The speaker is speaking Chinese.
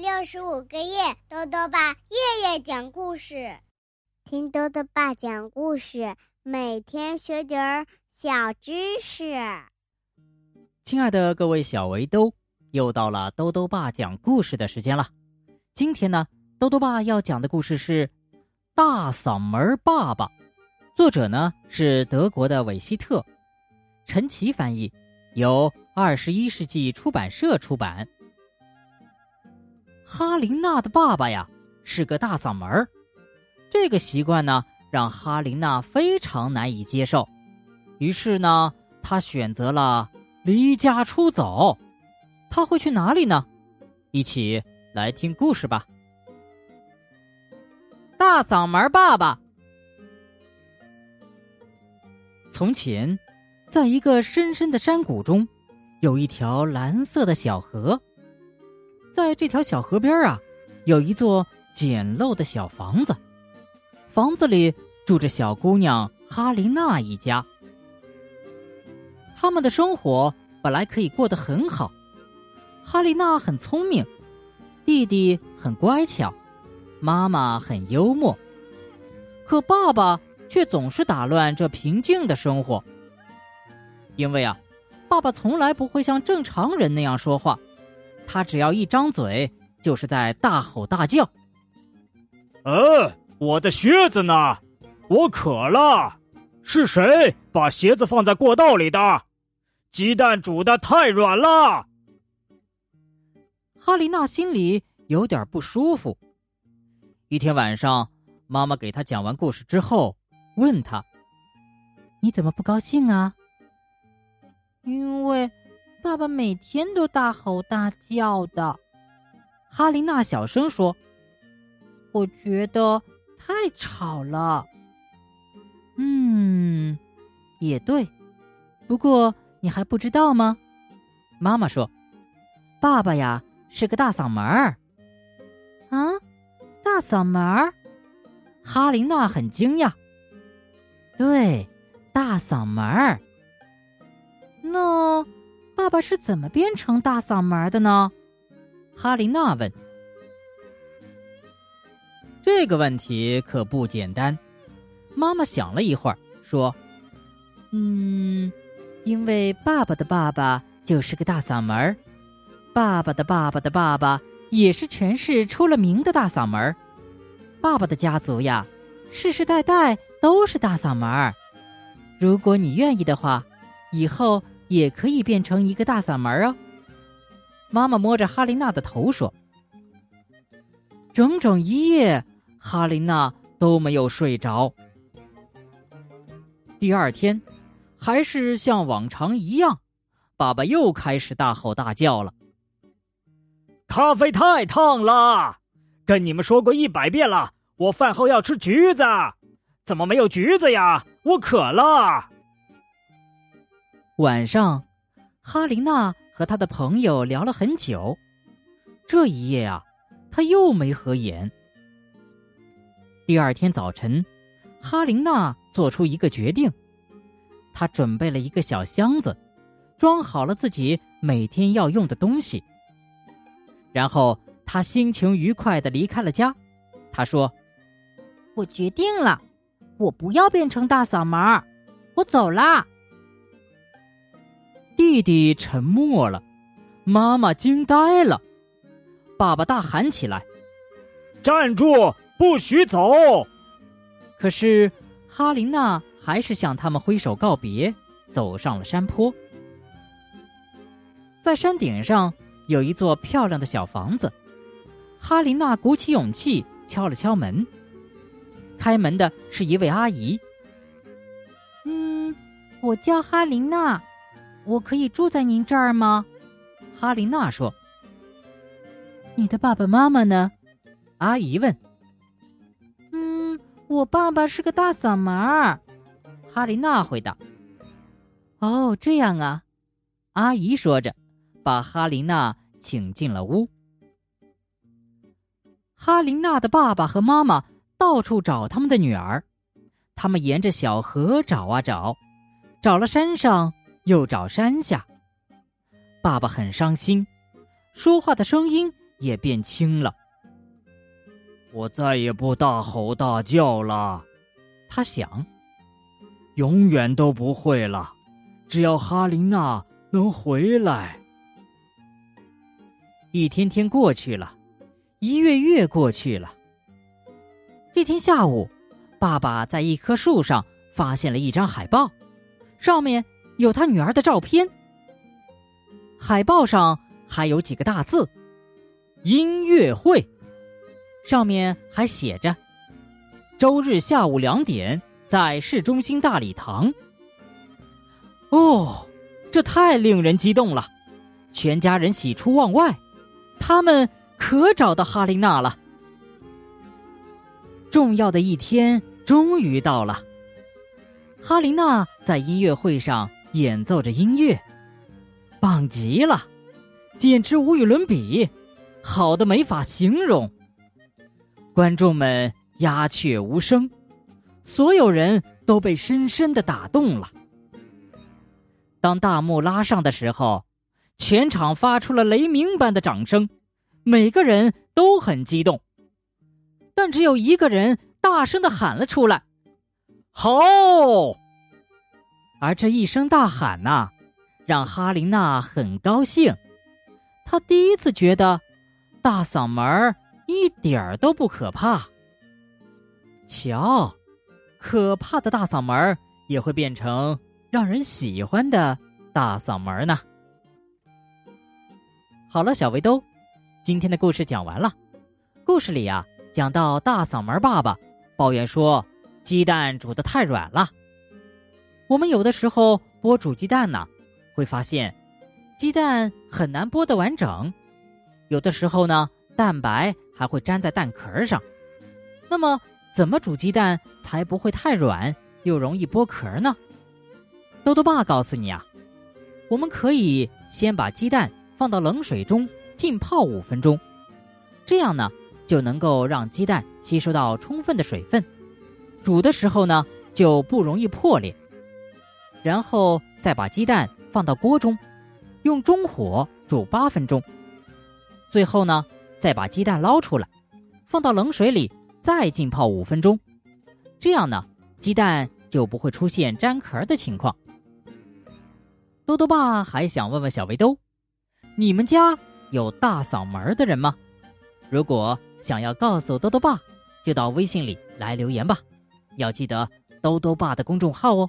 六十五个夜，豆豆爸夜夜讲故事，听豆豆爸讲故事，每天学点儿小知识。亲爱的各位小围兜，又到了豆豆爸讲故事的时间了。今天呢，豆豆爸要讲的故事是《大嗓门爸爸》，作者呢是德国的韦希特，陈奇翻译，由二十一世纪出版社出版。哈琳娜的爸爸呀是个大嗓门儿，这个习惯呢让哈琳娜非常难以接受，于是呢，她选择了离家出走。他会去哪里呢？一起来听故事吧。大嗓门爸爸。从前，在一个深深的山谷中，有一条蓝色的小河。在这条小河边啊，有一座简陋的小房子，房子里住着小姑娘哈琳娜一家。他们的生活本来可以过得很好，哈琳娜很聪明，弟弟很乖巧，妈妈很幽默，可爸爸却总是打乱这平静的生活。因为啊，爸爸从来不会像正常人那样说话。他只要一张嘴，就是在大吼大叫。呃，我的靴子呢？我渴了。是谁把鞋子放在过道里的？鸡蛋煮的太软了。哈丽娜心里有点不舒服。一天晚上，妈妈给她讲完故事之后，问她：“你怎么不高兴啊？”因为。爸爸每天都大吼大叫的，哈琳娜小声说：“我觉得太吵了。”嗯，也对。不过你还不知道吗？妈妈说：“爸爸呀是个大嗓门儿。”啊，大嗓门儿？哈琳娜很惊讶。对，大嗓门儿。那。爸爸是怎么变成大嗓门的呢？哈琳娜问。这个问题可不简单。妈妈想了一会儿，说：“嗯，因为爸爸的爸爸就是个大嗓门爸爸的爸爸的爸爸也是全市出了名的大嗓门爸爸的家族呀，世世代代都是大嗓门如果你愿意的话，以后。”也可以变成一个大嗓门哦。妈妈摸着哈琳娜的头说：“整整一夜，哈琳娜都没有睡着。第二天，还是像往常一样，爸爸又开始大吼大叫了。咖啡太烫了，跟你们说过一百遍了，我饭后要吃橘子，怎么没有橘子呀？我渴了。”晚上，哈琳娜和她的朋友聊了很久。这一夜啊，她又没合眼。第二天早晨，哈琳娜做出一个决定，她准备了一个小箱子，装好了自己每天要用的东西。然后，她心情愉快的离开了家。她说：“我决定了，我不要变成大嗓门儿，我走啦。”弟弟沉默了，妈妈惊呆了，爸爸大喊起来：“站住，不许走！”可是哈琳娜还是向他们挥手告别，走上了山坡。在山顶上有一座漂亮的小房子，哈琳娜鼓起勇气敲了敲门。开门的是一位阿姨。“嗯，我叫哈琳娜。”我可以住在您这儿吗？哈琳娜说。你的爸爸妈妈呢？阿姨问。嗯，我爸爸是个大嗓门儿。哈琳娜回答。哦，这样啊。阿姨说着，把哈琳娜请进了屋。哈琳娜的爸爸和妈妈到处找他们的女儿，他们沿着小河找啊找，找了山上。又找山下，爸爸很伤心，说话的声音也变轻了。我再也不大吼大叫了，他想，永远都不会了。只要哈琳娜能回来。一天天过去了，一月月过去了。这天下午，爸爸在一棵树上发现了一张海报，上面有他女儿的照片。海报上还有几个大字：“音乐会。”上面还写着：“周日下午两点，在市中心大礼堂。”哦，这太令人激动了！全家人喜出望外，他们可找到哈琳娜了。重要的一天终于到了，哈琳娜在音乐会上演奏着音乐，棒极了，简直无与伦比，好的没法形容。观众们鸦雀无声，所有人都被深深的打动了。当大幕拉上的时候，全场发出了雷鸣般的掌声，每个人都很激动。但只有一个人大声的喊了出来：“好！”而这一声大喊呐，让哈琳娜很高兴。她第一次觉得，大嗓门一点儿都不可怕。瞧，可怕的大嗓门也会变成。让人喜欢的大嗓门呢？好了，小围兜，今天的故事讲完了。故事里啊，讲到大嗓门爸爸抱怨说鸡蛋煮的太软了。我们有的时候剥煮鸡蛋呢，会发现鸡蛋很难剥得完整，有的时候呢，蛋白还会粘在蛋壳上。那么，怎么煮鸡蛋才不会太软又容易剥壳呢？豆豆爸告诉你啊，我们可以先把鸡蛋放到冷水中浸泡五分钟，这样呢就能够让鸡蛋吸收到充分的水分，煮的时候呢就不容易破裂。然后再把鸡蛋放到锅中，用中火煮八分钟，最后呢再把鸡蛋捞出来，放到冷水里再浸泡五分钟，这样呢鸡蛋就不会出现粘壳的情况。多多爸还想问问小围兜，你们家有大嗓门的人吗？如果想要告诉多多爸，就到微信里来留言吧。要记得豆豆爸的公众号哦，